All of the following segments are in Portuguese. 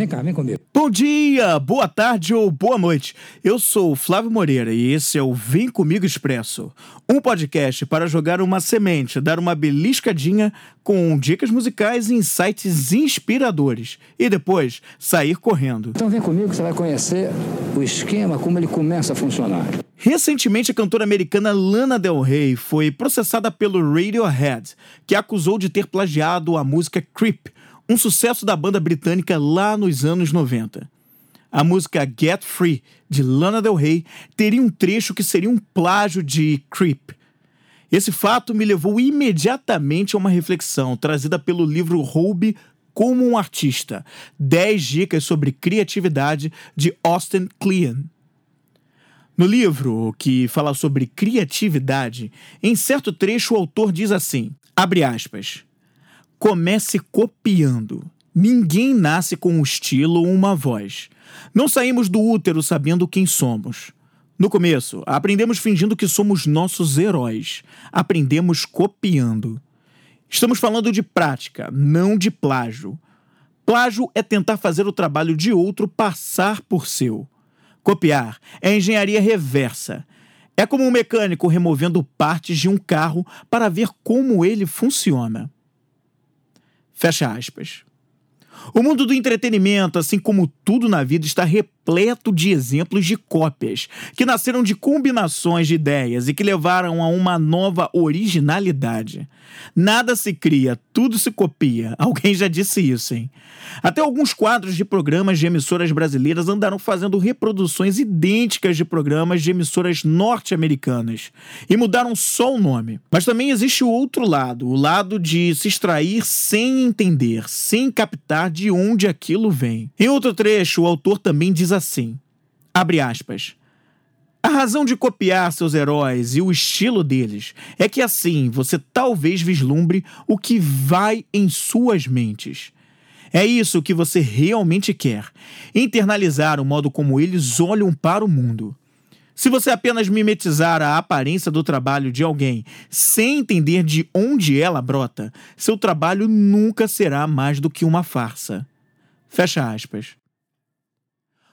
Vem cá, vem comigo. Bom dia, boa tarde ou boa noite. Eu sou o Flávio Moreira e esse é o Vem Comigo Expresso, um podcast para jogar uma semente, dar uma beliscadinha com dicas musicais e insights inspiradores e depois sair correndo. Então vem comigo que você vai conhecer o esquema, como ele começa a funcionar. Recentemente, a cantora americana Lana Del Rey foi processada pelo Radiohead, que acusou de ter plagiado a música Creep, um sucesso da banda britânica lá nos anos 90. A música Get Free, de Lana Del Rey, teria um trecho que seria um plágio de Creep. Esse fato me levou imediatamente a uma reflexão trazida pelo livro Roube como um artista: 10 dicas sobre criatividade de Austin Kleon. No livro, que fala sobre criatividade, em certo trecho o autor diz assim: abre aspas. Comece copiando. Ninguém nasce com um estilo ou uma voz. Não saímos do útero sabendo quem somos. No começo, aprendemos fingindo que somos nossos heróis. Aprendemos copiando. Estamos falando de prática, não de plágio. Plágio é tentar fazer o trabalho de outro passar por seu. Copiar é engenharia reversa. É como um mecânico removendo partes de um carro para ver como ele funciona. Fecha aspas. O mundo do entretenimento, assim como tudo na vida, está repleto de exemplos de cópias, que nasceram de combinações de ideias e que levaram a uma nova originalidade. Nada se cria, tudo se copia. Alguém já disse isso, hein? Até alguns quadros de programas de emissoras brasileiras andaram fazendo reproduções idênticas de programas de emissoras norte-americanas e mudaram só o nome. Mas também existe o outro lado, o lado de se extrair sem entender, sem captar de onde aquilo vem. Em outro trecho, o autor também diz assim: abre aspas. A razão de copiar seus heróis e o estilo deles é que assim você talvez vislumbre o que vai em suas mentes. É isso que você realmente quer: internalizar o modo como eles olham para o mundo. Se você apenas mimetizar a aparência do trabalho de alguém sem entender de onde ela brota, seu trabalho nunca será mais do que uma farsa. Fecha aspas.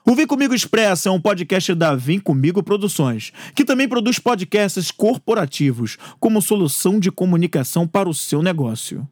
O Vem Comigo Expressa é um podcast da Vem Comigo Produções, que também produz podcasts corporativos como solução de comunicação para o seu negócio.